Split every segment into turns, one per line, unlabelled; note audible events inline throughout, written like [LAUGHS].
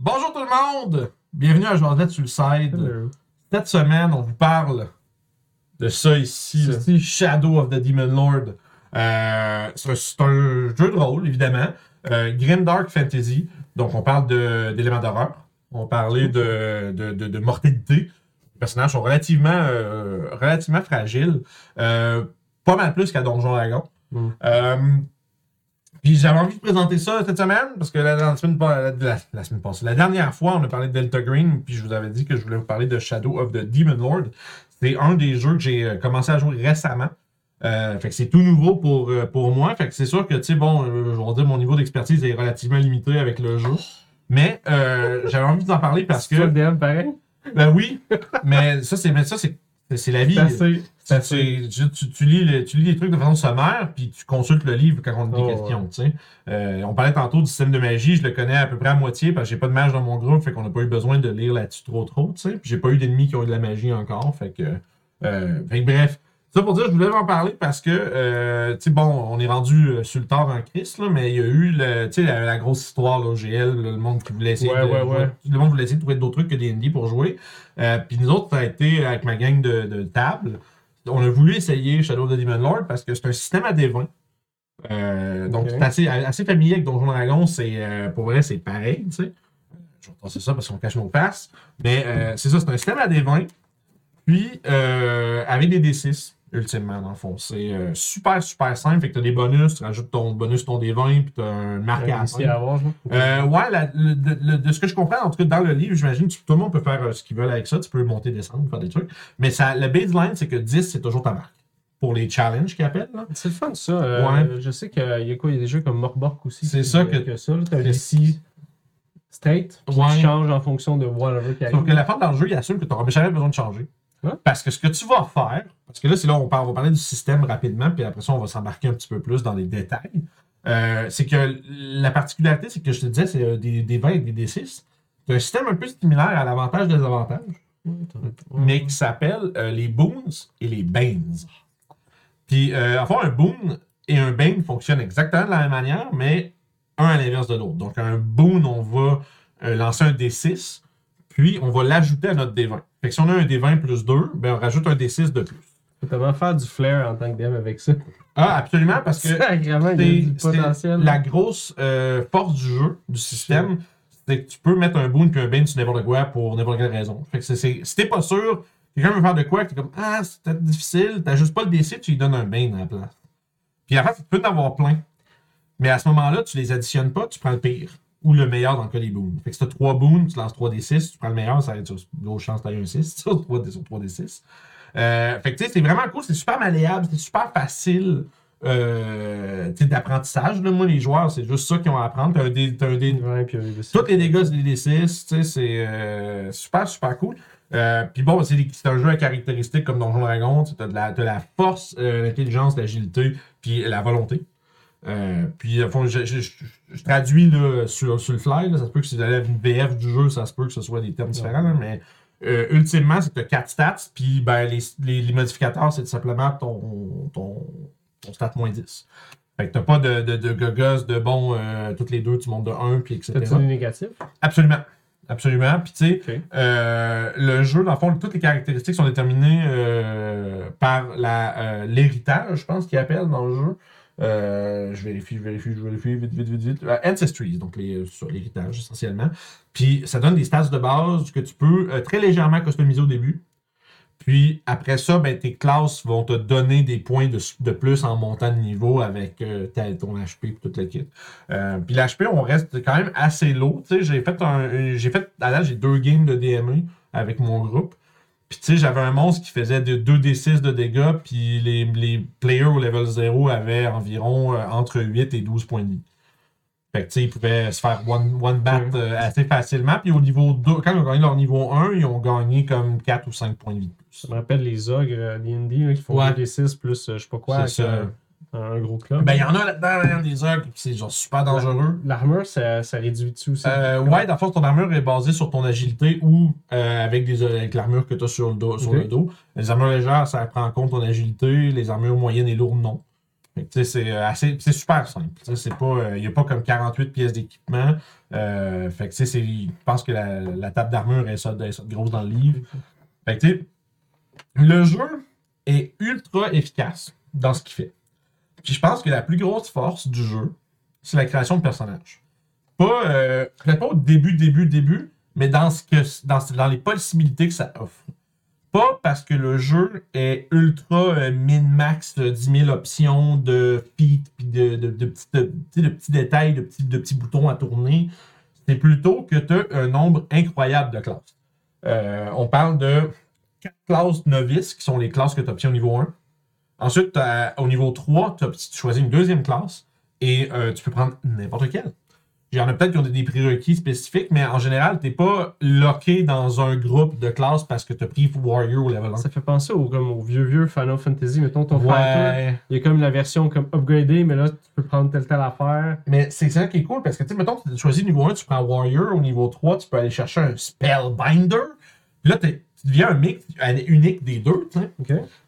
Bonjour tout le monde! Bienvenue à Josette sur le side.
Hello.
Cette semaine, on vous parle de ça ici, Shadow of the Demon Lord. Euh, c'est un- c'est un jeu de rôle, évidemment. Euh, Grimdark Fantasy. Donc, on parle de- d'éléments d'horreur. On parlait de, de, de, de mortalité. Les personnages sont relativement, euh, relativement fragiles. Euh, pas mal plus qu'à Donjon Dragon.
Mm.
Euh, puis j'avais envie de présenter ça cette semaine parce que la, la semaine, pas- la, la semaine passée, la dernière fois, on a parlé de Delta Green, puis je vous avais dit que je voulais vous parler de Shadow of the Demon Lord. C'est un des jeux que j'ai euh, commencé à jouer récemment. Euh, fait que c'est tout nouveau pour, euh, pour moi. Fait que c'est sûr que, tu sais, bon, euh, je vais dire, mon niveau d'expertise est relativement limité avec le jeu. Mais euh, j'avais envie d'en parler parce
C'est
que.
le DM pareil?
Ben oui, mais ça, c'est mais ça, c'est c'est la vie. Ça, tu, tu- tu lis le- tu lis les trucs de façon sommaire, puis tu consultes le livre quand on a des
Oh,
questions. tu sais. Euh, on parlait tantôt du système de magie, je le connais à peu près à moitié parce que j'ai pas de mage dans mon groupe, fait qu'on n'a pas eu besoin de lire là-dessus trop trop. Puis j'ai pas eu d'ennemis qui ont eu de la magie encore. Fait que, euh, fait que bref. Ça pour dire, je voulais en parler parce que, euh, tu sais, bon, on est rendu euh, sur le tard en Christ, là, mais il y a eu le, la, la grosse histoire, le monde qui voulait essayer
Ouais,
de,
ouais, ouais.
le monde voulait essayer de trouver d'autres trucs que des ND pour jouer. Euh, Puis nous autres, ça a été avec ma gang de, de table. On a voulu essayer Shadow of the Demon Lord parce que c'est un système à des 20. Euh, Donc,
Ok.
c'est assez, assez familier avec Donjon Dragon. C'est, euh, pour vrai, c'est pareil, tu sais. Je vais passer ça parce qu'on cache nos faces. Mais euh, c'est ça, c'est un système à des 20. Puis, avec des D6, ultimement, dans le fond. C'est euh, super, super simple. Fait que tu as des bonus, tu rajoutes ton bonus, ton D20, puis tu as un marque à la
Ici
fin.
à avoir, genre.
Euh, ouais, la- le- de, le- de ce que je comprends, en tout cas dans le livre, j'imagine que tout le monde peut faire euh, ce qu'ils veulent avec ça. Tu peux monter, descendre, faire des trucs. Mais ça, le baseline, c'est que 10, c'est toujours ta marque. Pour les challenges qu'ils appellent.
C'est le fun, ça. Euh,
Ouais.
Je sais qu'il y a quoi? Il y a des jeux comme Morbork aussi.
C'est ça que-
que ça. un
C'est-
DC state qui
Ouais.
change en fonction de whatever qui
Sauf
arrive.
que la fin dans le jeu, il assume que tu n'auras jamais besoin de changer.
Ouais.
Parce que ce que tu vas faire, parce que là, c'est là où on, parle, on va parler du système rapidement, puis après ça, on va s'embarquer un petit peu plus dans les détails. Euh, c'est que la particularité, c'est que je te disais, c'est euh, des, des 20 et des D6. C'est un système un peu similaire à l'avantage-désavantage. mais qui s'appelle euh, les boons et les banes. Puis, euh, en fait, un boon et un bane fonctionnent exactement de la même manière, mais un à l'inverse de l'autre. Donc, un boon, on va euh, lancer un D6, puis on va l'ajouter à notre D20. Fait que si on a un D20 plus 2, ben on rajoute un D6 de plus.
Tellement faire du flair en tant que DM avec ça.
Ah, absolument, parce que c'est la grosse euh, force du jeu, du système, c'est que tu peux mettre un boon puis un bane sur n'importe quoi pour n'importe quelle raison. Fait que c'est- c'est- si t'es pas sûr, quelqu'un veut faire de quoi, que t'es comme Ah, c'est peut-être difficile, t'as juste pas le DC, tu lui donnes un bane à la place. Puis en fait, tu peux en avoir plein. Mais à ce moment-là, tu les additionnes pas, tu prends le pire. Ou le meilleur dans le cas des boons. Fait que si t'as 3 boons, tu lances 3 D6, tu prends le meilleur, ça va être sur l'autre chance t'as un 6, [LAUGHS] sur 3 D- sur 3 D6. Euh, fait que tu sais, c'est vraiment cool, c'est super malléable, c'est super facile euh, d'apprentissage. Moi, les joueurs, c'est juste ça qu'ils ont à apprendre. T'as un dé- t'as un dé-
Ouais, puis
tous les dégâts, c'est des D6, tu sais, c'est euh, super, super cool. Euh, Puis bon, c'est c'est un jeu à caractéristiques comme Donjon Dragon. Tu as de la, t'as la force, euh, l'intelligence, l'agilité, puis la volonté. Puis, fond, je, je- je- je traduis là, sur, sur le fly. Là, ça se peut que si vous allez à une VF du jeu, ça se peut que ce soit des termes différents. là, mais euh, ultimement, c'est que tu as 4 stats. Puis ben, les, les, les modificateurs, c'est tout simplement ton, ton, ton stat moins 10. Fait que t'as pas de, de, de gogos de bon, euh, toutes les deux, tu montes de 1, puis etc.
T'as-tu des négatifs?
Absolument. Absolument. Puis tu sais, euh, le jeu, dans le fond, toutes les caractéristiques sont déterminées euh, par l'héritage, je pense qu'ils appellent dans le jeu. Euh, je vérifie, je vérifie, je vérifie, vite, vite, vite, vite. Euh, Ancestries, donc les, sur l'héritage essentiellement. Puis ça donne des stats de base que tu peux euh, très légèrement customiser au début. Puis après ça, ben, tes classes vont te donner des points de, plus en montant de niveau avec euh, ton HP et toute la kit. Euh, puis l'HP, on reste quand même assez low. J'ai fait. J'ai fait. À j'ai deux games de DME avec mon groupe. Puis tu sais, j'avais un monstre qui faisait de 2d6 de dégâts, puis les, les players au level 0 avaient environ euh, entre 8 et 12 points de vie. Fait que tu sais, ils pouvaient se faire one, one bat euh, assez facilement. Puis au niveau 2, quand ils ont gagné leur niveau 1, ils ont gagné comme 4 ou 5 points de vie de plus.
Ça me rappelle les ogres euh, D&D là, qui font
Ouais.
des 6 plus euh, je sais pas quoi
C'est ça.
Un gros club.
Ben, il y en a là-dedans, là, des puis c'est genre super dangereux.
L'armure, ça, ça réduit dessus aussi.
Euh, ouais, dans le fond, ton armure est basée sur ton agilité ou euh, avec, des, avec l'armure que tu as sur, le dos, sur le dos. Les armures légères, ça prend en compte ton agilité. Les armures moyennes et lourdes, non. C'est euh, assez, c'est super simple. Euh, il n'y a pas comme 48 pièces d'équipement. Fait que, je pense que la, la table d'armure est ça, est ça de grosse dans le livre. Fait que, tu sais, le jeu est ultra efficace dans ce qu'il fait. Puis je pense que la plus grosse force du jeu, c'est la création de personnages. Pas, euh, peut-être pas au début, début, début, mais dans, ce que, dans, les possibilités que ça offre. Pas parce que le jeu est ultra euh, min-max, euh, 10 000 options de feats, puis de, de, de, de- de petits détails, de petits, de petits boutons à tourner. C'est plutôt que tu as un nombre incroyable de classes. Euh, on parle de quatre classes novices, qui sont les classes que tu obtiens au niveau 1. Ensuite, au niveau 3, tu choisis une deuxième classe et euh, tu peux prendre n'importe quelle. Il y en a peut-être qui ont des- prérequis spécifiques, mais en général, tu n'es pas locké dans un groupe de classes parce que tu as pris Warrior au level 1.
Ça fait penser au, comme au vieux vieux Final Fantasy. Mettons ton.
Ouais.
Il y a comme la version comme upgradée, mais là, tu peux prendre telle telle affaire.
Mais c'est ça qui est cool parce que, tu sais, mettons, tu choisis niveau 1, tu prends Warrior. Au niveau 3, tu peux aller chercher un Spellbinder. Puis là, t'es- tu deviens un mix un unique des deux.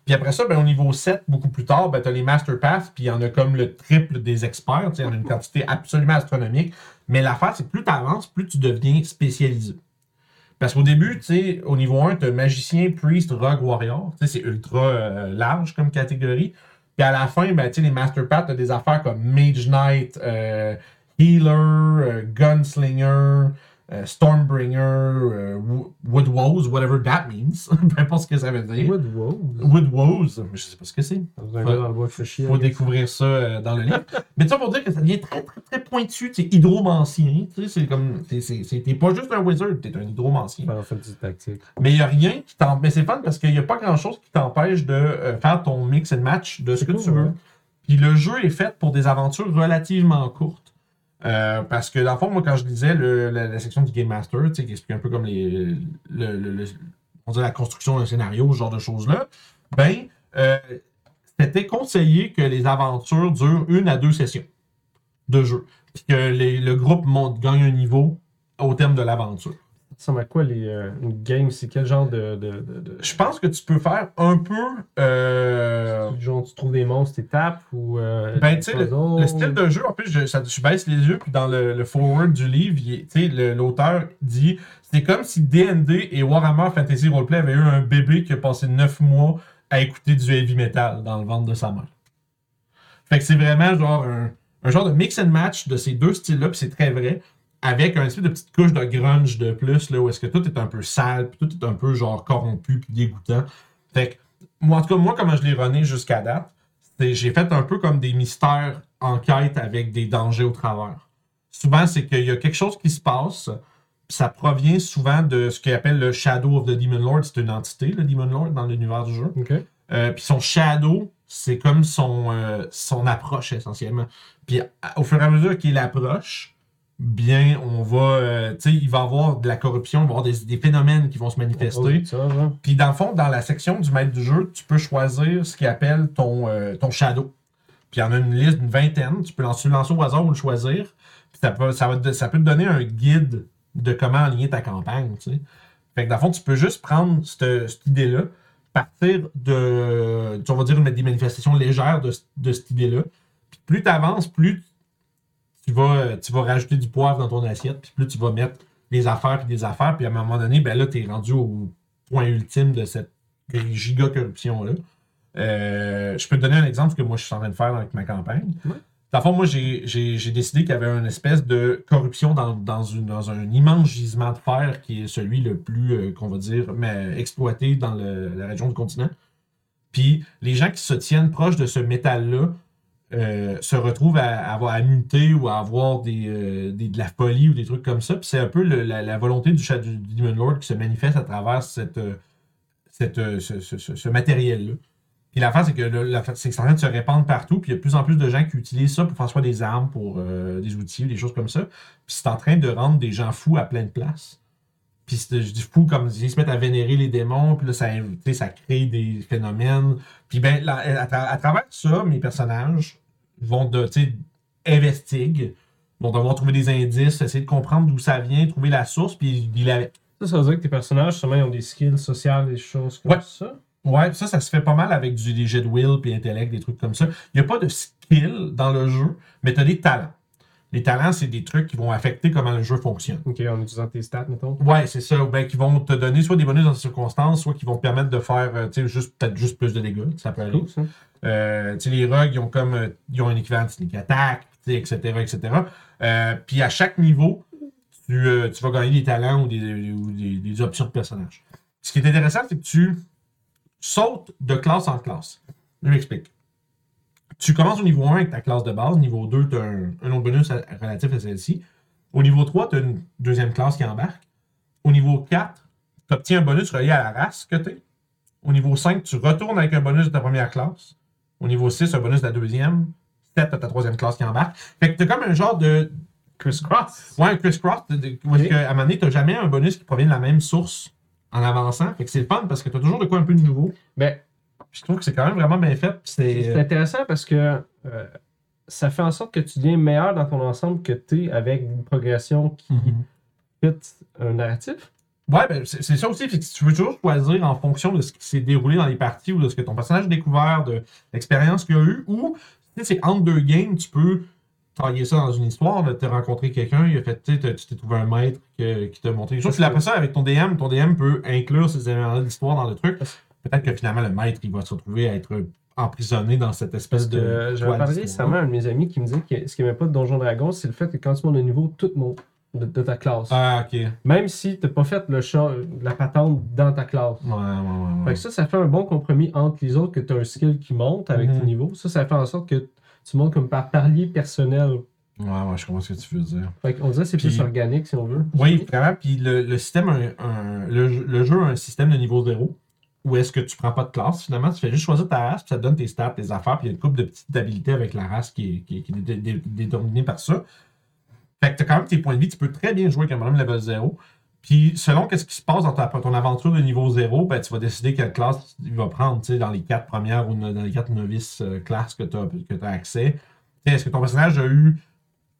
Puis après ça, ben, au niveau 7, beaucoup plus tard, ben, tu as les Master Pass, puis il y en a comme le triple des experts. Il y en a une quantité absolument astronomique. Mais l'affaire, c'est que plus tu avances, plus tu deviens spécialisé. Parce qu'au début, tu sais, au niveau 1, tu as magicien, priest, rogue, warrior. C'est ultra euh, large comme catégorie. Puis à la fin, ben, les Master Pass, tu as des affaires comme Mage Knight, euh, Healer, euh, Gunslinger, euh, Stormbringer, euh, Wo- Wood Woes, whatever that means. [LAUGHS] Peu importe ce que ça veut dire.
Wood Woes.
Wood Woes, je sais pas ce que c'est. Faut-. Faut découvrir ça euh, dans le livre. [LAUGHS] Mais ça pour dire que ça devient très très très pointu, c'est hydromancien. Tu sais, c'est comme. T'es pas juste un wizard, t'es un hydromancien.
Final Fantasy Tactique.
Mais il n'y a rien qui t'empêche. Mais c'est fun parce qu'il n'y a pas grand chose qui t'empêche de euh, faire ton mix and match de ce que
cool,
tu veux.
ouais.
Puis le jeu est fait pour des aventures relativement courtes. Euh, parce que dans le fond, moi, quand je lisais le- la, section du Game Master, qui explique un peu comme les, le, le- on la construction d'un scénario, ce genre de choses-là, ben, euh, c'était conseillé que les aventures durent une à deux sessions de jeu. Puis que les- le groupe monte, gagne un niveau au terme de l'aventure.
Ça ressemble à quoi les, euh, une game? C'est quel genre de. de, de, de-
Je pense que tu peux faire un peu. euh,
Genre, tu trouves des monstres, tu tapes ou. euh,
Ben, tu sais, le, style de jeu, en plus, je, ça- je baisse les yeux, puis dans le, le forward du livre, l'auteur dit c'est comme si DND et Warhammer Fantasy Roleplay avaient eu un bébé qui a passé neuf mois à écouter du heavy metal dans le ventre de sa mère. Fait que c'est vraiment genre un, un genre de mix and match de ces deux styles-là, puis c'est très vrai, avec un espèce de petite couche de grunge de plus, là, où est-ce que tout est un peu sale, puis tout est un peu genre corrompu, puis dégoûtant. Fait que, moi, en tout cas, moi, comment je l'ai runné jusqu'à date, c'est- j'ai fait un peu comme des mystères enquêtes avec des dangers au travers. Souvent, c'est qu'il y a quelque chose qui se passe, ça provient souvent de ce qu'ils appelle le Shadow of the Demon Lord. C'est une entité, le Demon Lord, dans l'univers du jeu. Euh, puis son shadow, c'est comme son, euh, son approche essentiellement. Puis au fur et à mesure qu'il approche, bien, on va, euh, tu sais, il va avoir de la corruption, il va y avoir des, des phénomènes qui vont se manifester. Puis dans le fond, dans la section du maître du jeu, tu peux choisir ce qu'il appelle ton, euh, ton shadow. Puis il y en a une liste d'une vingtaine. Tu peux lancer, lancer au hasard ou le choisir. Puis ça peut, ça, va te- ça peut te donner un guide de comment aligner ta campagne. Tu sais. Fait que dans le fond, tu peux juste prendre cette, cette idée-là, partir de, on va dire, des manifestations légères de, de cette idée-là. Puis plus tu avances, plus tu vas, tu vas rajouter du poivre dans ton assiette, puis plus tu vas mettre des affaires puis des affaires, puis à un moment donné, ben là, tu es rendu au point ultime de cette giga corruption-là. Euh, je peux te donner un exemple que moi je suis en train de faire avec ma campagne.
Ouais.
Dans fond, moi j'ai décidé qu'il y avait une espèce de corruption dans, dans, une- dans un immense gisement de fer qui est celui le plus, euh, qu'on va dire, mais exploité dans le- la région du continent. Puis les gens qui se tiennent proches de ce métal-là euh, se retrouvent à, avoir à muter ou à avoir euh, des- de la folie ou des trucs comme ça. Puis c'est un peu la, volonté du, chat- du Demon Lord qui se manifeste à travers cette, euh, cette, ce, matériel-là. Puis l'affaire, c'est que c'est en train de se répandre partout, puis il y a de plus en plus de gens qui utilisent ça pour faire soit des armes, pour des outils, des choses comme ça. Puis c'est en train de rendre des gens fous à plein de places. Puis je dis fou comme ils se mettent à vénérer les démons, puis là, ça, ça crée des phénomènes. Puis ben, à travers ça, mes personnages vont de, tu sais, investiguent, vont devoir trouver des indices, essayer de comprendre d'où ça vient, trouver la source, puis dealer avec.
Ça, ça veut dire que tes personnages, justement, ils ont des skills sociales, des choses comme
Ouais.
ça?
Ouais, ça, ça se fait pas mal avec du, des jets de will puis intellect, des trucs comme ça. Il n'y a pas de skill dans le jeu, mais tu as des talents. Les talents, c'est des trucs qui vont affecter comment le jeu fonctionne.
Ok, en utilisant tes stats, mettons.
Ouais, c'est ça. Ben, qui vont te donner soit des bonus dans ces circonstances, soit qui vont te permettre de faire, euh, tu sais, juste, peut-être juste plus de dégâts. Ça peut aller.
Cool, ça.
Euh, les rogues, ils ont comme, euh, ils ont un équivalent de sneak attack, etc., etc. Euh, puis à chaque niveau, tu, tu vas gagner des talents ou des, ou des, des options de personnage. Ce qui est intéressant, c'est que tu sautes de classe en classe. Je m'explique. Tu commences au niveau 1 avec ta classe de base. Niveau 2, tu as un, un autre bonus à- relatif à celle-ci. Au niveau 3, tu as une deuxième classe qui embarque. Au niveau 4, tu obtiens un bonus relié à la race que tu Au niveau 5, tu retournes avec un bonus de ta première classe. Au niveau 6, un bonus de la deuxième. 7, tu as ta troisième classe qui embarque. Fait que tu comme un genre de.
Chris Cross.
Ouais, un crisscross. de- de- où est-ce
Ok.
que, à un moment donné, tu n'as jamais un bonus qui provient de la même source en avançant. Fait que c'est le fun parce que tu as toujours de quoi un peu de nouveau.
Ben,
Puis je trouve que c'est quand même vraiment bien fait.
c'est
c'est.
intéressant parce que euh, ça fait en sorte que tu deviens meilleur dans ton ensemble que tu es avec une progression qui
Mhm.
fit un narratif.
Ouais, ben, c'est ça aussi. c'est que tu veux toujours choisir en fonction de ce qui s'est déroulé dans les parties ou de ce que ton personnage a découvert, de l'expérience qu'il a eu, ou c'est entre deux games, tu peux tailler ça dans une histoire. Tu as rencontré quelqu'un, il a fait, tu t'es trouvé un maître que- qui t'a montré des choses. Puis après ça, avec ton DM, ton DM peut inclure ces éléments d'histoire dans le truc. Peut-être que finalement, le maître, il va se retrouver à être emprisonné dans cette espèce
Parce
de.
euh, j'avais parlé récemment à un de mes amis qui me disait que ce qu'il n'aimait pas de Donjon Dragon, c'est le fait que quand tu montes de niveau, tout monte de, de ta classe.
Ah, ok.
Même si tu n'as pas fait le la patente dans ta classe.
ouais, ouais. ouais.
Fait que ça, ça fait un bon compromis entre les autres que tu as un skill qui monte avec
Mhm.
tes niveaux. Ça, ça fait en sorte que tu montes comme par palier personnel.
Ouais, ouais, je comprends ce que tu veux dire.
Fait qu'on dirait que c'est plus organique si on veut.
Oui, vraiment. Puis le, le système, un- un- le, le jeu a un système de niveau 0 où est-ce que tu prends pas de classe finalement? Tu fais juste choisir ta race, puis ça te donne tes stats, tes affaires, puis il y a une couple de petites habilités avec la race qui est, qui qui est dé- dé- déterminée par ça. Fait que tu as quand même tes points de vie, tu peux très bien jouer un bonhomme level 0. Puis selon qu'est-ce qui se passe dans ta, ton aventure de niveau 0, ben, tu vas décider quelle classe il va prendre, tu dans les quatre premières ou dans les quatre novices euh, classes que tu as, accès. Tu Est-ce que ton personnage a eu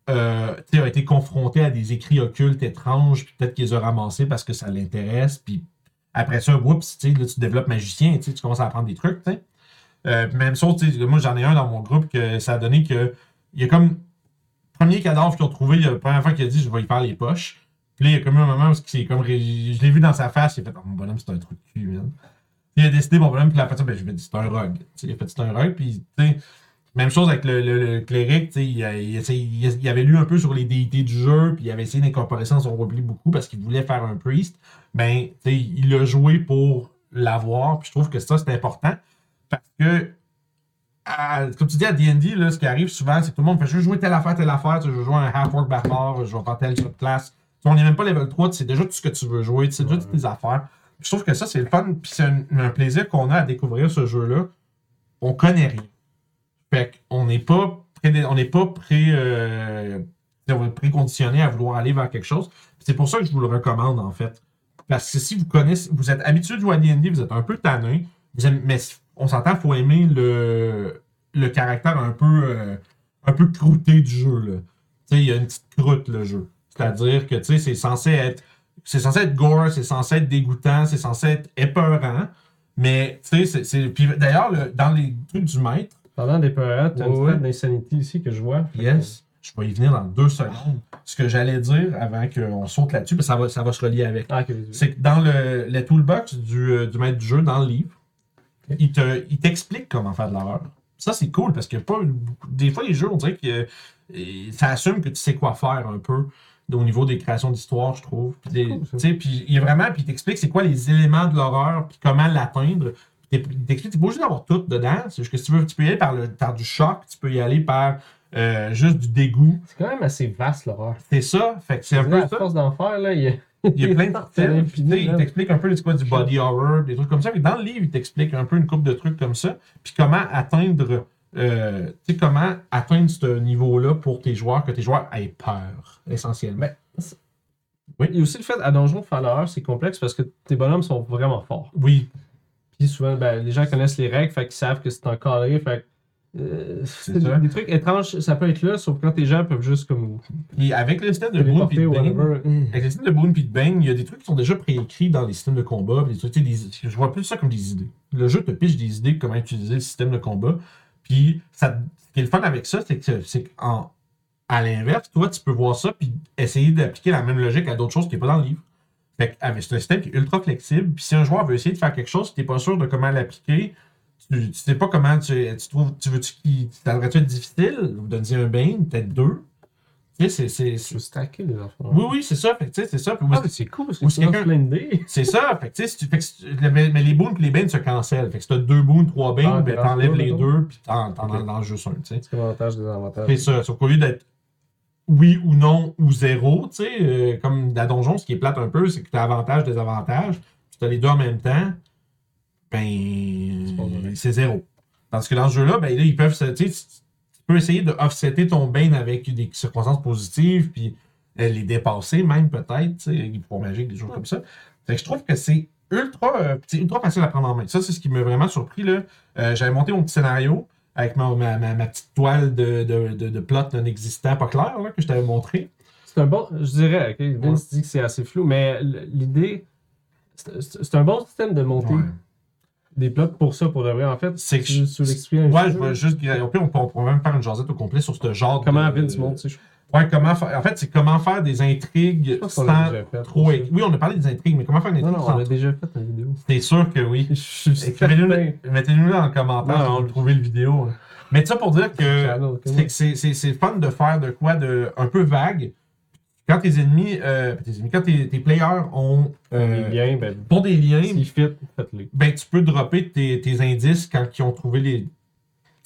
euh, tu a été confronté à des écrits occultes étranges, puis peut-être qu'il les a ramassés parce que ça l'intéresse, puis après ça, sais, là, tu développes magicien, tu commences à apprendre des trucs. Euh, même chose, moi j'en ai un dans mon groupe que ça a donné que il y a comme premier cadavre qu'ils ont trouvé, la première fois qu'il a dit je vais y faire les poches. Puis là, il y a comme eu un moment où c'est comme je l'ai vu dans sa face, il a fait oh, mon bonhomme, c'est un truc de cul, il a décidé, mon bonhomme, puis la fait ben, je c'est un rogue. Il a fait c'est un rogue, puis tu sais, même chose avec le, le, le cléric, il, il, essaie- il, il avait lu un peu sur les déités du jeu, puis il avait essayé d'incorporer ça dans son roleplay beaucoup parce qu'il voulait faire un priest. Ben, il l'a joué pour l'avoir, puis je trouve que ça, c'est important parce que, à- comme tu dis, à D&D, ce qui arrive souvent, c'est que tout le monde fait je veux jouer telle affaire, telle affaire, je veux jouer un half-orc barbare, je vais faire telle classe. On n'est même pas level 3, tu sais déjà tout ce que tu veux jouer, sais déjà toutes tes affaires. Je trouve que ça, c'est le fun, puis c'est un, un plaisir qu'on a à découvrir ce jeu-là. On connaît rien. Fait qu'on n'est pas on n'est pas pré, euh, préconditionné à vouloir aller vers quelque chose. C'est pour ça que je vous le recommande, en fait. Parce que si vous connaissez, vous êtes habitué de jouer à D&D, vous êtes un peu tanné, mais on s'entend, il faut aimer le, le caractère un peu, euh, un peu croûté du jeu. il y a une petite croûte, le jeu. C'est-à-dire que, c'est censé être c'est censé être gore, c'est censé être dégoûtant, c'est censé être épeurant. Mais, tu sais, c'est- d'ailleurs, le- dans les trucs du maître,
Pendant des périodes, tu as une stat d'insanity ici que je vois.
yes, je vais y venir dans deux secondes. Ce que j'allais dire avant qu'on saute là-dessus, parce que ça va, ça va se relier avec.
Ah.
C'est que dans le, le toolbox du, euh, du maître du jeu, dans le livre, il te- il t'explique comment faire de l'horreur. Ça, c'est cool parce que pas, des fois, les jeux, on dirait que euh, ça assume que tu sais quoi faire un peu au niveau des créations d'histoire, je trouve. Puis,
cool,
il a vraiment, puis il t'explique c'est quoi les éléments de l'horreur, puis comment l'atteindre. Puis Il t'explique, t'es pas obligé d'avoir tout dedans. C'est juste que si tu veux, tu peux y aller par, le, par du choc, tu peux y aller par euh, juste du dégoût.
C'est quand même assez vaste l'horreur.
C'est ça. Fait que c'est un peu
À
ça.
force d'en faire, là, il y a.
Il y a plein de [LAUGHS]
là.
Il t'explique un peu quoi, du body horror, des trucs comme ça. Mais dans le livre, il t'explique un peu une couple de trucs comme ça. Puis comment atteindre, euh, tu sais, comment atteindre ce niveau-là pour tes joueurs, que tes joueurs aient peur, essentiellement.
Mais- Il y a aussi le fait, à Donjon, faire l'horreur, c'est complexe parce que tes bonhommes sont vraiment forts.
Oui,
Puis souvent, ben, les gens connaissent les règles, fait qu'ils savent que c'est un carré, fait Euh,
C'est
des trucs étranges, ça peut être là, sauf quand tes gens peuvent juste comme
avec le système de Boone et de
ou
Bane,
whatever.
Avec le système de Boone et de Bane, il y a des trucs qui sont déjà préécrits dans les systèmes de combat. Des trucs, des- je vois plus ça comme des idées. Le jeu te piche des idées de comment utiliser le système de combat. Puis ça, ce qui est le fun avec ça, c'est que c'est qu'en à l'inverse, toi, tu peux voir ça puis essayer d'appliquer la même logique à d'autres choses qui n'est pas dans le livre. Fait avec c'est un système qui est ultra flexible. Puis si un joueur veut essayer de faire quelque chose, tu n'es pas sûr de comment l'appliquer, tu, tu sais pas comment tu, tu trouves. Tu veux-tu qu'il t'aimerais-tu être difficile ou donner un Bane, peut-être deux? Tu sais, c'est- c'est. C'est-
stacker les enfants.
Oui, oui, c'est ça. Fait que, tu sais, c'est ça. Puis,
Ah, mais c'est cool parce que tu
si quelqu'un-
plein d'idées. [LAUGHS]
c'est ça. Fait que, tu sais, si tu- fait que si tu- mais, mais les boons et les banes se cancellent. Fait que si t'as deux boons, trois banes,
Ah,
ben, t'enlèves les
le
deux, puis t'en t'en juste un, tu sais.
C'est avantage, désavantage.
C'est ça. Sauf qu'au lieu d'être oui ou non ou zéro, tu sais, euh, comme la donjon, ce qui est plate un peu, c'est que t'as avantage, désavantage, puis t'as les deux en même temps, ben, c'est zéro. Parce que dans ce jeu-là, ben là, ils peuvent se, tu tu peux essayer de offsetter ton bane avec des circonstances positives, puis euh, les dépasser même peut-être, tu sais, les pouvoirs magiques, des choses comme ça. Fait que je trouve que c'est ultra, euh, c'est ultra facile à prendre en main. Ça, c'est ce qui m'a vraiment surpris, là. Euh, J'avais monté mon petit scénario avec ma, ma, ma- ma petite toile de, de, de, de plot non existant, pas clair, là, que je t'avais montré.
C'est un bon, je dirais, ok, Vince dit que c'est assez flou, mais l'idée, c'est un bon système de
Ouais.
Des plots pour ça, pour de vrai. En fait,
C'est que je-
un
Ouais, je vais juste. Au pire, on peut- on pourrait même faire une jasette au complet sur ce genre
Comment
de.
Vince monte, tu sais.
Ouais, comment faire. En fait, c'est comment faire des intrigues
l'a
sans
fait.
trop.
ça.
Oui, on a parlé des intrigues, mais comment faire une intrigue
non, on
sans
l'a déjà fait une vidéo.
C'est sûr que oui? Mettez-nous dans le commentaire
Non, on-
vous trouvez le vidéo. hein. Mais ça pour dire que c'est fun de faire de quoi de un peu vague. Quand tes ennemis, euh, tes ennemis, quand tes, tes players ont euh,
Les liens, ben,
des liens,
fit, faites-les.
ben tu peux dropper tes, tes indices quand ils ont trouvé les.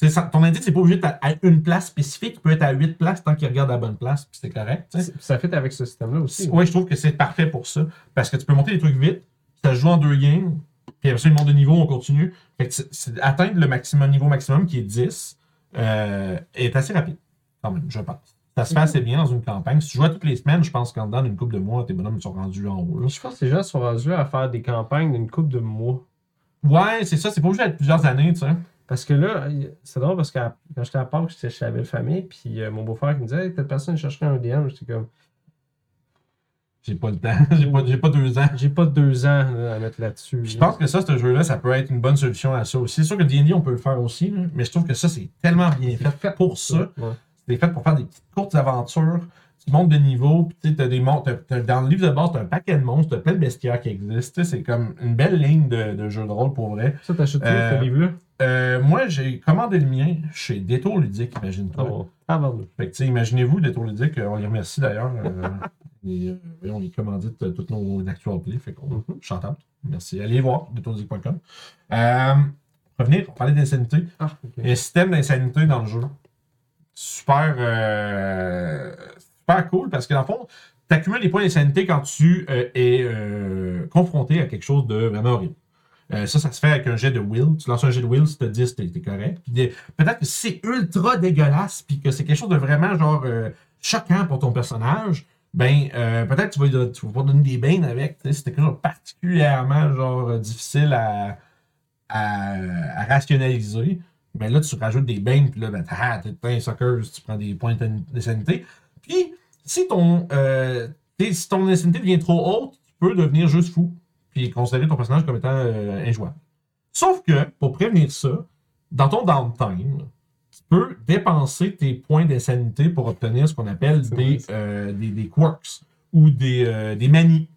Ça- ton indice, c'est pas obligé d'être à, à une place spécifique, il peut être à huit places tant qu'il regarde la bonne place, puis c'est correct.
Ça fit avec ce système-là aussi.
Oui, je trouve que c'est parfait pour ça. Parce que tu peux monter des trucs vite, ça se joue en deux games, puis après ça, ils montent de niveau, on continue. Fait que c'est- c'est- atteindre le maximum niveau maximum, qui est 10, euh, est assez rapide, quand même, je pense. Ça se fait assez bien dans une campagne. Si tu joues à toutes les semaines, je pense qu'en dedans d'une couple de mois, tes bonhommes sont rendus en haut. là.
Je pense que les gens sont rendus à faire des campagnes d'une couple de mois.
Ouais, c'est ça, c'est pas obligé d'être plusieurs années, tu sais.
Parce que là, c'est drôle parce que quand j'étais à Pâques, j'étais chez la belle famille, puis euh, mon beau-frère qui me disait, hey, telle personne chercherait un DM. J'étais comme,
J'ai pas le temps, [LAUGHS] j'ai pas, j'ai pas deux ans.
j'ai pas deux ans là, à mettre là-dessus.
Puis Je pense que ça, ce jeu-là, ça peut être une bonne solution à ça aussi. C'est sûr que D&D, on peut le faire aussi, mais je trouve que ça, c'est tellement bien fait, pour ça.
Ouais.
C'est fait pour faire des petites courtes aventures. Tu montes de niveau, puis tu sais, t'as des monstres. Dans le livre de base, t'as un paquet de monstres, t'as plein de bestiaires qui existent. Tu C'est comme une belle ligne de, de jeu de rôle pour vrai.
Ça, t'achètes tu
Euh,
ce livre-là?
Euh, moi, j'ai commandé le mien chez Détour Ludique, imagine-toi.
Ah. Ah bon.
Tu imaginez-vous, Détour Ludique, euh, on les remercie d'ailleurs. euh, [LAUGHS] et, et on les commandite toutes nos actual play. Fait qu'on chante out. Merci. Allez voir, détourludique.com. Euh, revenir, on parlait d'insanité.
Ah, ok.
Il y a un système d'insanité dans le jeu. Super, euh, super cool parce que dans le fond, tu accumules les points d'insanité quand tu euh, es euh, confronté à quelque chose de vraiment horrible. Ça, ça se fait avec un jet de will. Tu lances un jet de will, si tu 10, t'es t'es correct. Peut-être que c'est ultra dégueulasse, puis que c'est quelque chose de vraiment genre choquant pour ton personnage, ben peut-être tu vas, tu vas pas donner des bains avec. c'est quelque chose de particulièrement genre difficile à, à rationaliser, ben là tu rajoutes des bains, puis là, ben ah, t'es un sucker, tu prends des points de sanité. Puis si ton, euh, si ton insanité devient trop haute, tu peux devenir juste fou, puis considérer ton personnage comme étant euh, injouable. Sauf que, pour prévenir ça, dans ton downtime, tu peux dépenser tes points d'insanité pour obtenir ce qu'on appelle des, euh, des, des quirks ou des, des manies.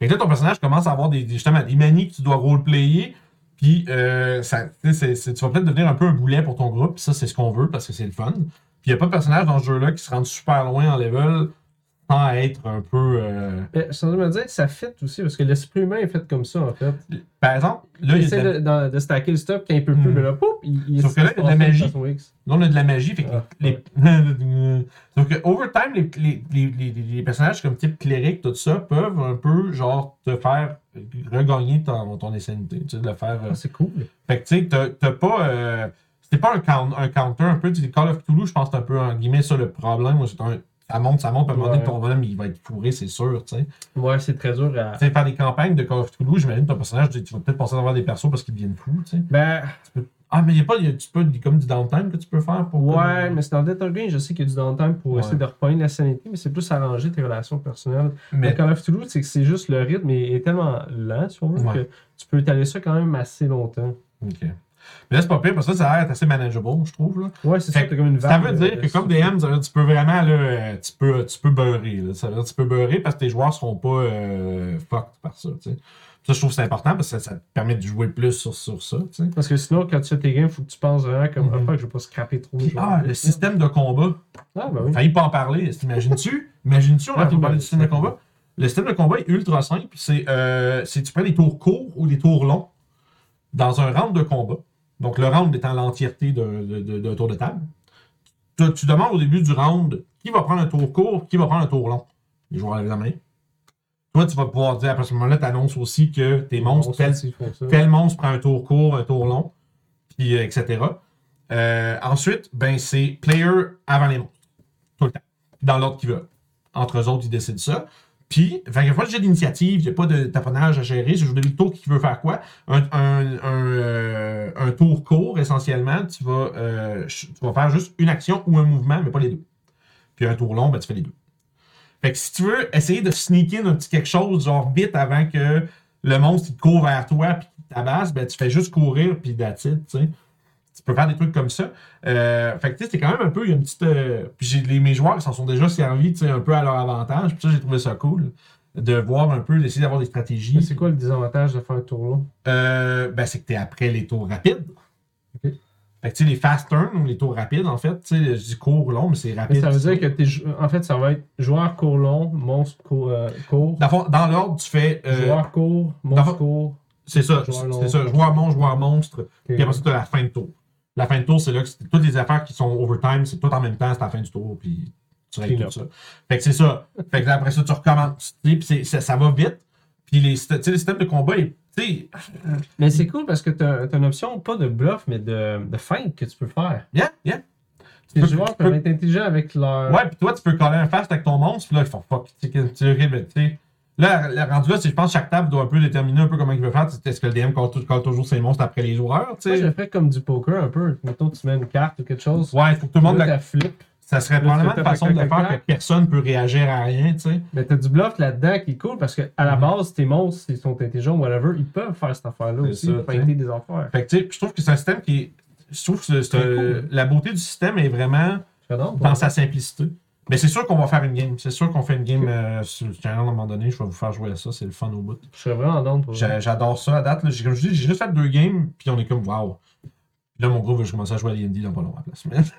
Que là, ton personnage commence à avoir des, des- justement des manies que tu dois roleplayer. Puis, euh, ça, tu vas peut-être devenir un peu un boulet pour ton groupe. Ça, c'est ce qu'on veut parce que c'est le fun. Puis, il n'y a pas de personnage dans ce jeu-là qui se rende super loin en level sans être un peu. euh,
je suis en train de me dire que ça fit aussi, parce que l'esprit humain est fait comme ça, en fait.
Par exemple, là,
Il
il de
essaie
la-
de, dans- de stacker le stop quand il peut plus,
Hmm.
mais là, pouf, il, il
Sauf que là, il y a de la magie. Là, on a de la magie. Fait que
Ah,
les, [LAUGHS] Sauf que, overtime, les, les, les, personnages comme type cléric, tout ça, peuvent un peu, genre, te faire regagner ton, ton insanité. Tu sais, de le faire. euh,
Ah, c'est cool.
Fait que, tu sais, t'as- t'as pas. Euh, c'est pas un, count- un counter un peu. Sais, Call of Cthulhu, je pense que c'est un peu, en guillemets, ça le problème. C'est un. Ça monte, ça monte, à un moment donné,
Ouais.
ton bonhomme, il va être fourré, c'est sûr, tu sais.
Ouais, c'est très dur à.
Tu sais, faire des campagnes de Call of Cthulhu, j'imagine ton personnage, tu vas peut-être passer à avoir des persos parce qu'ils deviennent fous, tu sais.
Ben,
Ah, mais il n'y a pas, y a, tu peux, comme du downtime que tu peux faire pour.
Ouais,
comme-
mais c'est dans Dead Game, je sais qu'il y a du downtime pour
Ouais.
essayer de repogner la sanité, mais c'est plus arranger tes relations personnelles.
Mais,
Mais Call of Cthulhu, c'est que c'est juste le rythme est, est tellement lent, si on veut,
Ouais.
que tu peux étaler ça quand même assez longtemps.
ok. Mais là, c'est pas pire, parce que ça, ça a l'air assez manageable, je trouve. Là.
Ouais, c'est ça, t'as comme une
Ça
vague
veut
de-
dire
de-
que comme DM, ça veut dire que tu peux vraiment, là, euh, tu peux, tu peux beurrer. Là. Ça veut dire que tu peux beurrer parce que tes joueurs seront pas euh, fucked par ça. tu sais. Ça, je trouve que c'est important parce que ça, ça te permet de jouer plus sur, sur ça.
Parce que sinon, quand tu fais tes games, faut que tu penses vraiment comme
Mhm.
ah, fuck, je vais pas scraper trop.
Puis, ah, le système de combat.
Ah, ben oui.
Failli pas en parler. T'imagines-tu? Imagines-tu, on a
Ouais,
pas parlé
ouais,
du système de
c'est-
combat? Le système de combat est ultra simple. C'est, euh, c'est tu prends des tours courts ou des tours longs dans un round de combat. Donc, le round étant l'entièreté d'un, tour de table. Tu, tu demandes au début du round qui va prendre un tour court, qui va prendre un tour long. Les joueurs lèvent la main. Toi, tu vas pouvoir dire, à ce moment-là, tu annonces aussi que tes monstres, tel monstre prend un tour court, un tour long, puis euh, etc. Euh, ensuite, ben, c'est player avant les monstres. Tout le temps. Dans l'ordre qu'ils veulent. Entre eux autres, ils décident ça. Puis, fait, de jet d'initiative, il n'y a pas de taponnage à gérer. Au début du tour qui veut faire quoi. Un, un, un, euh, tour court, essentiellement, tu vas, euh, tu vas faire juste une action ou un mouvement, mais pas les deux. Puis un tour long, ben, tu fais les deux. Fait que si tu veux essayer de sneak in quelque chose, genre vite avant que le monstre te court vers toi puis qu'il tabasse, ben tu fais juste courir puis it, tu sais. Tu peux faire des trucs comme ça. Euh, fait que tu sais, c'est quand même un peu, il y a une petite. euh, puis les, mes joueurs s'en sont déjà servis, tu sais, un peu à leur avantage. Puis ça, j'ai trouvé ça cool. De voir un peu, d'essayer d'avoir des stratégies.
Mais C'est quoi le désavantage de faire un tour long
Euh, ben, c'est que t'es après les tours rapides.
Ok.
Fait que tu sais, les fast turns ou les tours rapides, en fait, tu sais, je dis court, long, mais c'est
Mais
rapide.
ça veut dire que t'es. En fait, ça va être joueur court long, monstre court. euh, court
Dans, l'ordre, tu fais. euh,
joueur court, monstre court.
C'est ça,
Joueur
c'est ça. Joueur monstre, joueur monstre. Puis après ça, tu as la fin de tour. La fin de tour, c'est là que toutes les affaires qui sont overtime, c'est tout en même temps, c'est la fin du tour, puis tu règles tout ça. Fait que c'est ça. fait que après ça, tu recommences. Tu Puis c'est- ça, ça va vite. Puis les, tu le système de combat est. tu sais,
Mais c'est cool parce que t'as as une option, pas de bluff, mais de, de feinte que tu peux faire.
Yeah, yeah.
Les
peux-
joueurs
tu
peuvent être intelligents avec leur.
Ouais, puis toi, tu peux coller un fast avec ton monstre, puis là, ils font fuck. Tu sais, tu sais, Là, le rendu là, c'est je pense que chaque table doit un peu déterminer un peu comment il veut faire. Est-ce que le DM colle, tou- colle toujours ses monstres après les joueurs, tu
Moi, je ferais comme du poker un peu. Mettons, tu mets une carte ou quelque chose.
Ouais, il faut que tout le monde la-
t'as flip.
Ça serait probablement une façon de faire que personne peut réagir à rien, tu sais.
Mais t'as du bluff là-dedans qui est cool parce que à la
Mhm.
base, tes monstres, s'ils sont intelligents, whatever, ils peuvent faire cette affaire-là aussi.
ça,
Feinter des affaires.
Fait que, tu sais, je trouve que c'est un système qui est. Je trouve que
cool.
la beauté du système est vraiment dans sa simplicité. Mais c'est sûr qu'on va faire une game. C'est sûr qu'on fait une game euh, sur le channel à un moment donné. Je vais vous faire jouer à ça. C'est le fun au bout.
Je serais vraiment down pour
J'a- J'adore ça à date. là. Comme je dis, j'ai juste fait deux games, puis on est comme. Puis là, mon groupe va commencer à jouer à D&D dans pas long à la place. [LAUGHS]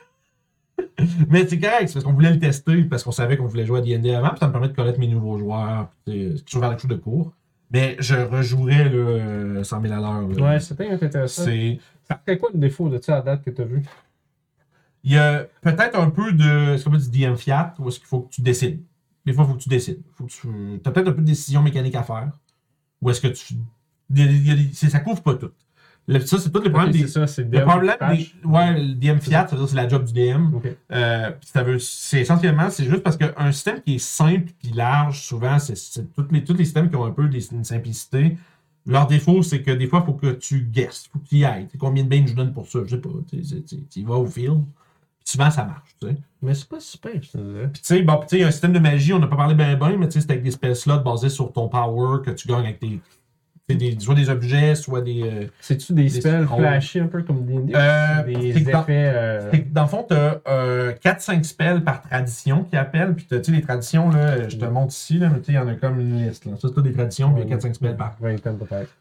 Mais, c'est correct, c'est parce qu'on voulait le tester, parce qu'on savait qu'on voulait jouer à D&D avant, puis ça me permet de connaître mes nouveaux joueurs. puis vers quelque chose de court. Mais je rejouerais euh, 100 000 à l'heure.
Ouais, c'était intéressant.
C'est.
Quoi le défaut de ça à date que t'as vu?
Il y a peut-être un peu de. C'est comme du DM fiat, où est-ce qu'il faut que tu décides. Des fois, il faut que tu décides. Faut que tu as peut-être un peu de décision mécanique à faire. Ou est-ce que tu. ça couvre pas tout. Le- ça, c'est tout le problème des.
ça, c'est
Le problème des. Ouais, le DM fiat, ça veut dire c'est la job du DM.
Ok.
Euh, puis ça veut, c'est essentiellement, c'est juste parce qu'un système qui est simple puis large, souvent, c'est, tous les, tous les systèmes qui ont un peu des- une simplicité. Leur défaut, c'est que des fois, il faut que tu guesses, il faut que tu y sais, Combien de bains je donne pour ça? Je sais pas. Tu y vas au field. Souvent, ça marche. Tu sais.
Mais c'est pas super.
Puis tu sais, bon, il y a un système de magie, on n'a pas parlé bien bien, mais tu sais, c'est avec des spell slots basés sur ton power que tu gagnes avec tes. Des, soit des objets, soit des. euh,
C'est-tu des spells flashy un peu comme?
Euh,
des
dans-
effets... euh,
Fait que dans le fond, tu as 4-5 spells par tradition qui appellent. Puis, tu sais, les traditions, là, je te montre ici, là, mais tu sais, il y en a comme une liste. Là. Ça, c'est des traditions, puis il y a 4-5 spells par.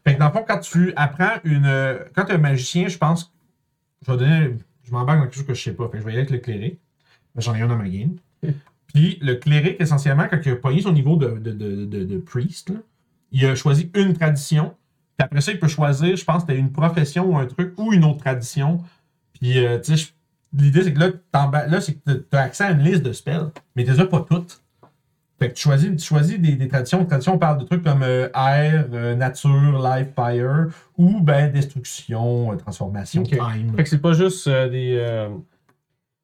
Fait que dans le fond, quand tu apprends une. Quand tu es un magicien, je pense. Je vais donner. Je m'embarque dans quelque chose que je sais pas. Je vais y aller avec le cléric. J'en ai un dans ma game. [LAUGHS] Puis le cléric, essentiellement, quand il a pogné son niveau de, de, de, de, priest, il a choisi une tradition. Puis après ça, il peut choisir, je pense, une profession ou un truc ou une autre tradition. Puis, euh, l'idée, c'est que là, c'est que tu as accès à une liste de spells, mais tu les as pas toutes. Fait que tu choisis, tu choisis des, des traditions. Traditions, on parle de trucs comme euh, air, euh, nature, life, fire, ou ben destruction, euh, transformation,
Ok.
time.
Fait que c'est pas juste des...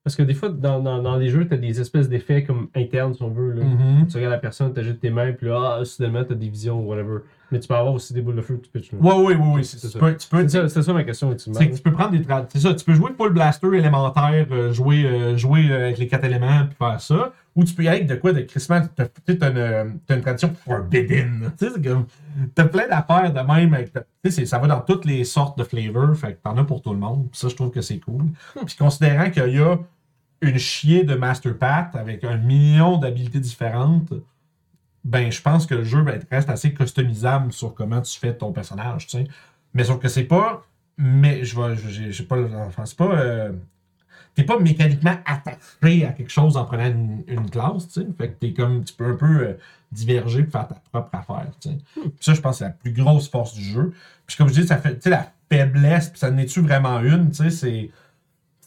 Parce que des fois, dans, dans, dans les jeux, t'as des espèces d'effets comme internes, si on veut. Là.
Mhm.
Tu regardes la personne, t'agites tes mains, puis là, ah, soudainement, t'as des visions ou whatever. Mais tu peux avoir aussi des boules de feu que tu pitches. là.
Ouais, ouais, ouais, ouais.
C'est ça. C'est ça, ma question, ultimement.
C'est que tu peux prendre des C'est ça, tu peux jouer full blaster élémentaire, jouer, jouer avec les quatre éléments, puis faire ça. Ou tu peux y aller avec de quoi de crissement. T'as t'as une, une tradition forbidden. Tu sais, comme. T'as plein d'affaires de même. avec- Tu sais, ça va dans toutes les sortes de flavors. Fait que t'en as pour tout le monde. Puis ça, je trouve que c'est cool. Puis considérant qu'il y a une chier de Master Path avec un million d'habilités différentes, ben je pense que le jeu reste assez customisable sur comment tu fais ton personnage, tu sais. Mais sauf que c'est pas. Mais je vais. J'ai j'ai pas. Enfin, c'est pas. euh, T'es pas mécaniquement attaché à quelque chose en prenant une, une classe, tu sais. Fait que t'es comme. Tu peux un peu euh, diverger pour faire ta propre affaire, tu sais. Puis ça, je pense que c'est la plus grosse force du jeu. Puis comme je dis, ça fait. Tu sais, la faiblesse, puis ça n'est-tu vraiment une, tu sais, c'est.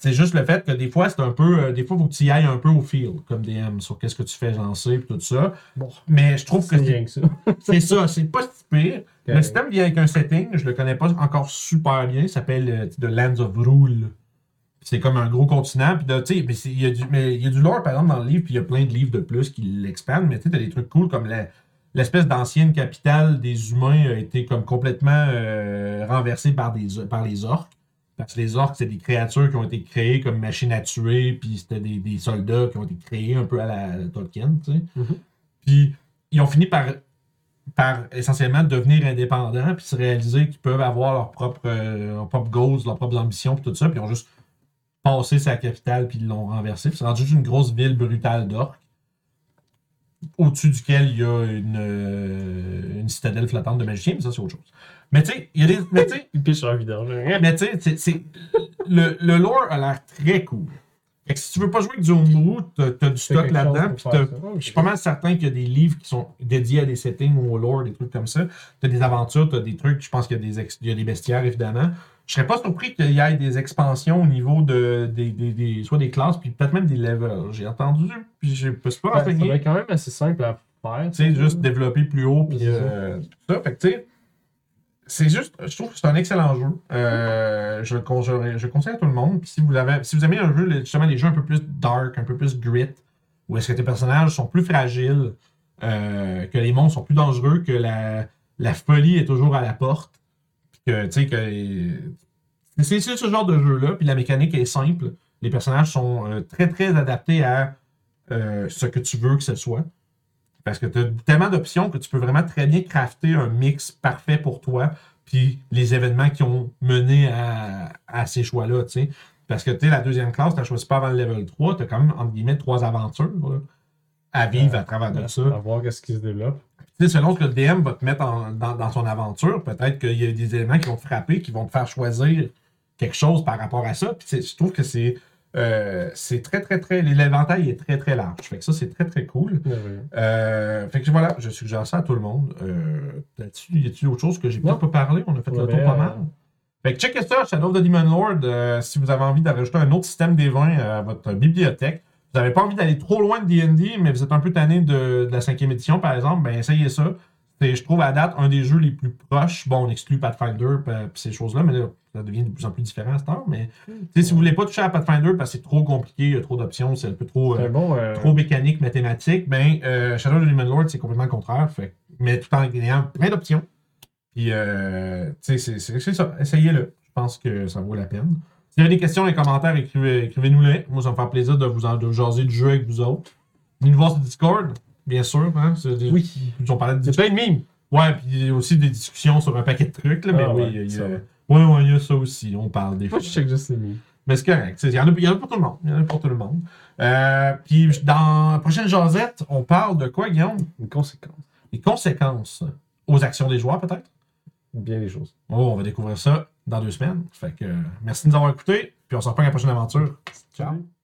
C'est juste le fait que des fois, c'est un peu. euh, des fois, il faut que tu y ailles un peu au feel, comme DM, sur qu'est-ce que tu fais lancer, puis tout ça.
Bon,
Mais je trouve que
c'est que ça. [LAUGHS]
c'est ça, c'est pas si pire. Le système vient avec un setting, je le connais pas encore super bien, il s'appelle euh, The Lands of Rule. C'est comme un gros continent, puis tu sais, mais il y, a du- mais il y a du lore par exemple dans le livre, puis il y a plein de livres de plus qui l'expandent, mais tu sais, t'as des trucs cool comme la- l'espèce d'ancienne capitale des humains a été comme complètement euh, renversée par, des, par les orques. Parce que les orques, c'est des créatures qui ont été créées comme machines à tuer, puis c'était des, des soldats qui ont été créés un peu à la Tolkien, tu sais.
Mhm.
Puis ils ont fini par par essentiellement devenir indépendants puis se réaliser qu'ils peuvent avoir leurs propres, euh, leurs propres goals, leurs propres ambitions puis tout ça, puis ils ont juste passé sa capitale puis ils l'ont renversé. Puis c'est rendu juste une grosse ville brutale d'orques au-dessus duquel il y a une, euh, une citadelle flottante de magiciens, mais ça c'est autre chose. Mais tu sais, il y a des. Mais tu sais, mais tu sais, c'est- le, le lore a l'air très cool. Fait que si tu veux pas jouer avec du homebrew, t'as t'as du stock là-dedans, puis t'as- je suis pas mal certain qu'il y a des livres qui sont dédiés à des settings ou au lore, des trucs comme ça. Tu as des aventures, tu as des trucs, je pense qu'il y y a des bestiaires, évidemment. Je serais pas surpris qu'il y ait des expansions au niveau de des, des, des- soit des classes, puis peut-être même des levels. J'ai entendu, puis je peux pas
Ouais, ça va être quand même assez simple à faire.
Tu sais, juste développer plus haut, puis euh, tout ça. Fait que, tu sais, c'est juste, je trouve que c'est un excellent jeu. Euh, je, je, je le conseille à tout le monde. Puis si vous, avez, si vous aimez un jeu, justement, les jeux un peu plus dark, un peu plus grit, où est-ce que tes personnages sont plus fragiles, euh, que les monstres sont plus dangereux, que la, la folie est toujours à la porte, que, tu sais, que. C'est ce genre de jeu-là, puis la mécanique est simple. Les personnages sont euh, très, très adaptés à euh, ce que tu veux que ce soit. Parce que tu as tellement d'options que tu peux vraiment très bien crafter un mix parfait pour toi, puis les événements qui ont mené à, à ces choix-là, tu sais. Parce que, tu sais, la deuxième classe, tu choisi pas avant le level 3, tu as quand même, entre guillemets, trois aventures là, à vivre à travers de ça.
À voir qu'est-ce qui se développe.
Sais, selon ce que le DM va te mettre en- dans, dans son aventure, peut-être qu'il y a des éléments qui vont te frapper, qui vont te faire choisir quelque chose par rapport à ça. Puis je trouve que c'est euh, c'est très, très, très. L'éventail est très, très large. Fait que ça, c'est très, très cool. Euh, fait que voilà, je suggère ça à tout le monde. Euh, y a-t-il autre chose que j'ai peut-être pas parlé On a fait le tour pas
euh,
mal. Fait que checkez ça, Shadow of the Demon Lord. si vous avez envie de rajouter un autre système des vins à votre bibliothèque, vous n'avez pas envie d'aller trop loin de D&D, mais vous êtes un peu tanné de, de la cinquième édition, par exemple, ben essayez ça. C'est, je trouve, à date, un des jeux les plus proches. Bon, on exclut Pathfinder et ces choses-là, mais là, ça devient de plus en plus différent à cette heure. Mais sais, si vous voulez pas toucher à Pathfinder parce que c'est trop compliqué, il y a trop d'options, c'est un peu trop... Euh,
bon. euh,
trop mécanique, mathématique, ben euh, Shadow of the Demon Lord, c'est complètement le contraire. Fait, mais tout en ayant plein d'options. Puis, euh, c'est c'est ça. Essayez-le. Je pense que ça vaut la peine. Si vous avez des questions les commentaires, écrivez- écrivez-nous-les. Moi, ça me fait plaisir de vous en, de jaser du jeu avec vous autres. Venez nous voir sur Discord, bien sûr. Hein, des-
Oui.
On parlait de
C'est plein de mimes.
Ouais, puis il y a aussi des discussions sur un paquet de trucs. Là, mais
Ah
oui,
ouais,
il y a- y
ça
a,
va.
ouais, ouais, il y a ça aussi. On parle des
Moi, je check juste les mimes.
mais c'est correct. Il y, en a, il y en a pour tout le monde. Il y en a pour tout le monde. Euh, puis dans la prochaine jasette, on parle de quoi, Guillaume?
Une conséquence.
Les conséquences aux actions des joueurs, peut-être?
Bien les choses.
Oh, on va découvrir ça dans deux semaines. Fait que euh, merci de nous avoir écoutés. Puis on se reprend à la prochaine aventure. Ciao.